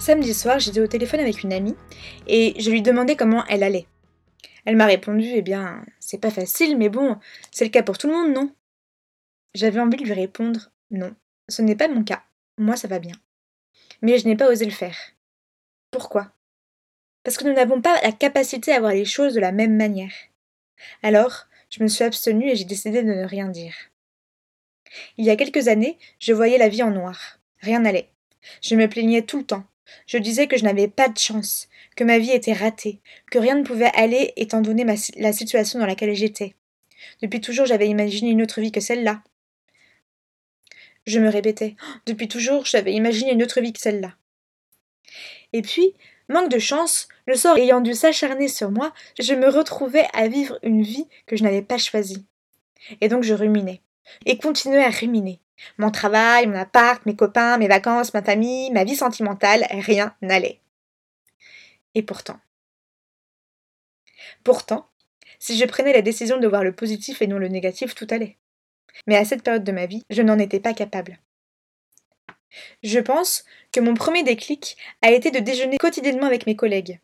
Samedi soir, j'étais au téléphone avec une amie et je lui demandais comment elle allait. Elle m'a répondu Eh bien, c'est pas facile, mais bon, c'est le cas pour tout le monde, non? J'avais envie de lui répondre Non, ce n'est pas mon cas. Moi, ça va bien. Mais je n'ai pas osé le faire. Pourquoi? Parce que nous n'avons pas la capacité à voir les choses de la même manière. Alors, je me suis abstenue et j'ai décidé de ne rien dire. Il y a quelques années, je voyais la vie en noir. Rien n'allait. Je me plaignais tout le temps. Je disais que je n'avais pas de chance, que ma vie était ratée, que rien ne pouvait aller étant donné la situation dans laquelle j'étais. Depuis toujours, j'avais imaginé une autre vie que celle-là. Je me répétais, oh, depuis toujours, j'avais imaginé une autre vie que celle-là. Et puis, manque de chance, le sort ayant dû s'acharner sur moi, je me retrouvais à vivre une vie que je n'avais pas choisie. Et donc je ruminais, et continuais à ruminer, mon travail, mon appart, mes copains, mes vacances, ma famille, ma vie sentimentale, rien n'allait. Et pourtant. Pourtant, si je prenais la décision de voir le positif et non le négatif, tout allait. Mais à cette période de ma vie, je n'en étais pas capable. Je pense que mon premier déclic a été de déjeuner quotidiennement avec mes collègues.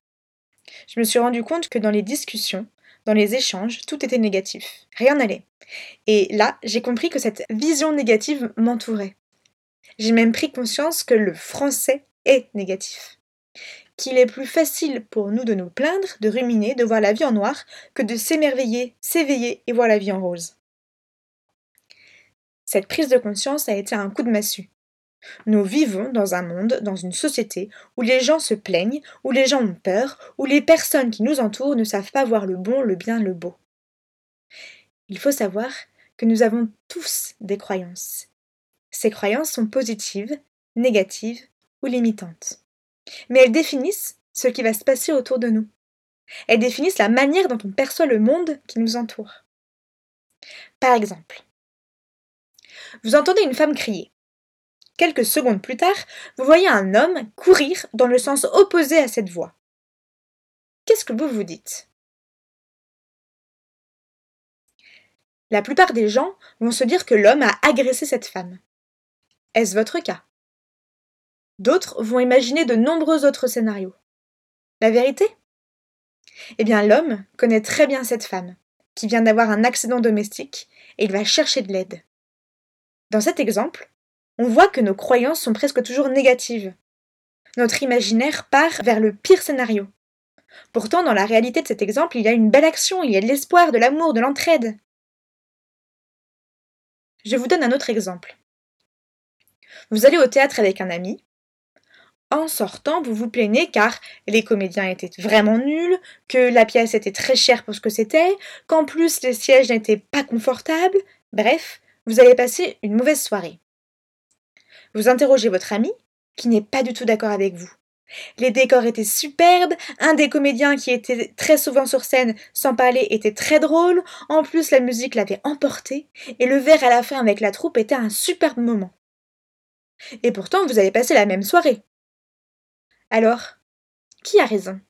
Je me suis rendu compte que dans les discussions, dans les échanges, tout était négatif. Rien n'allait. Et là, j'ai compris que cette vision négative m'entourait. J'ai même pris conscience que le français est négatif. Qu'il est plus facile pour nous de nous plaindre, de ruminer, de voir la vie en noir, que de s'émerveiller, s'éveiller et voir la vie en rose. Cette prise de conscience a été un coup de massue. Nous vivons dans un monde, dans une société, où les gens se plaignent, où les gens ont peur, où les personnes qui nous entourent ne savent pas voir le bon, le bien, le beau. Il faut savoir que nous avons tous des croyances. Ces croyances sont positives, négatives ou limitantes. Mais elles définissent ce qui va se passer autour de nous. Elles définissent la manière dont on perçoit le monde qui nous entoure. Par exemple, vous entendez une femme crier. Quelques secondes plus tard, vous voyez un homme courir dans le sens opposé à cette voie. Qu'est-ce que vous vous dites? La plupart des gens vont se dire que l'homme a agressé cette femme. Est-ce votre cas? D'autres vont imaginer de nombreux autres scénarios. La vérité? Eh bien, l'homme connaît très bien cette femme, qui vient d'avoir un accident domestique, et il va chercher de l'aide. Dans cet exemple, on voit que nos croyances sont presque toujours négatives. Notre imaginaire part vers le pire scénario. Pourtant, dans la réalité de cet exemple, il y a une belle action, il y a de l'espoir, de l'amour, de l'entraide. Je vous donne un autre exemple. Vous allez au théâtre avec un ami. En sortant, vous vous plaignez car les comédiens étaient vraiment nuls, que la pièce était très chère pour ce que c'était, qu'en plus les sièges n'étaient pas confortables. Bref, vous allez passer une mauvaise soirée. Vous interrogez votre ami, qui n'est pas du tout d'accord avec vous. Les décors étaient superbes, un des comédiens qui était très souvent sur scène sans parler était très drôle, en plus la musique l'avait emporté, et le verre à la fin avec la troupe était un superbe moment. Et pourtant vous avez passé la même soirée. Alors, qui a raison?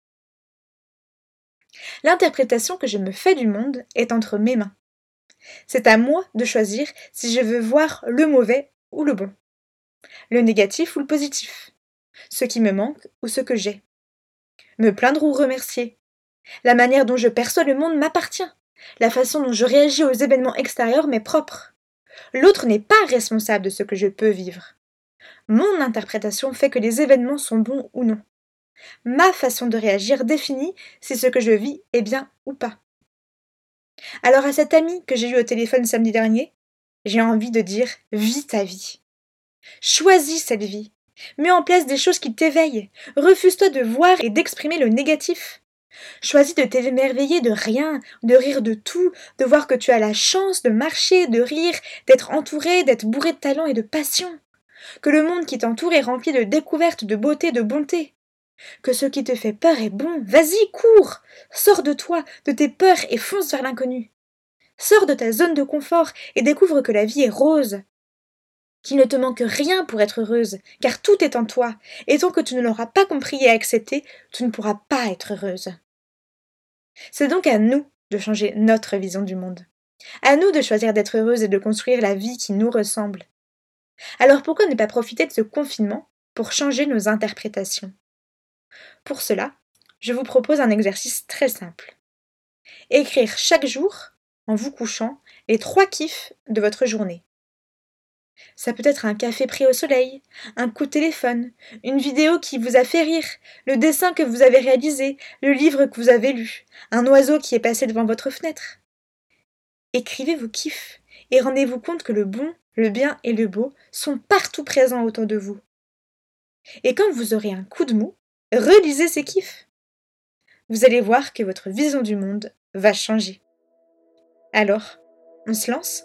L'interprétation que je me fais du monde est entre mes mains. C'est à moi de choisir si je veux voir le mauvais ou le bon, le négatif ou le positif ce qui me manque ou ce que j'ai. Me plaindre ou remercier. La manière dont je perçois le monde m'appartient. La façon dont je réagis aux événements extérieurs m'est propre. L'autre n'est pas responsable de ce que je peux vivre. Mon interprétation fait que les événements sont bons ou non. Ma façon de réagir définit si ce que je vis est bien ou pas. Alors à cet ami que j'ai eu au téléphone samedi dernier, j'ai envie de dire vis ta vie. Choisis cette vie. Mets en place des choses qui t'éveillent. Refuse-toi de voir et d'exprimer le négatif. Choisis de t'émerveiller de rien, de rire de tout, de voir que tu as la chance de marcher, de rire, d'être entouré, d'être bourré de talent et de passion. Que le monde qui t'entoure est rempli de découvertes, de beauté, de bonté. Que ce qui te fait peur est bon, vas-y, cours Sors de toi, de tes peurs et fonce vers l'inconnu. Sors de ta zone de confort et découvre que la vie est rose. Qu'il ne te manque rien pour être heureuse, car tout est en toi, et tant que tu ne l'auras pas compris et accepté, tu ne pourras pas être heureuse. C'est donc à nous de changer notre vision du monde. À nous de choisir d'être heureuse et de construire la vie qui nous ressemble. Alors pourquoi ne pas profiter de ce confinement pour changer nos interprétations? Pour cela, je vous propose un exercice très simple. Écrire chaque jour, en vous couchant, les trois kiffs de votre journée. Ça peut être un café pris au soleil, un coup de téléphone, une vidéo qui vous a fait rire, le dessin que vous avez réalisé, le livre que vous avez lu, un oiseau qui est passé devant votre fenêtre. Écrivez vos kiffs et rendez-vous compte que le bon, le bien et le beau sont partout présents autour de vous. Et quand vous aurez un coup de mou, relisez ces kiffs. Vous allez voir que votre vision du monde va changer. Alors, on se lance?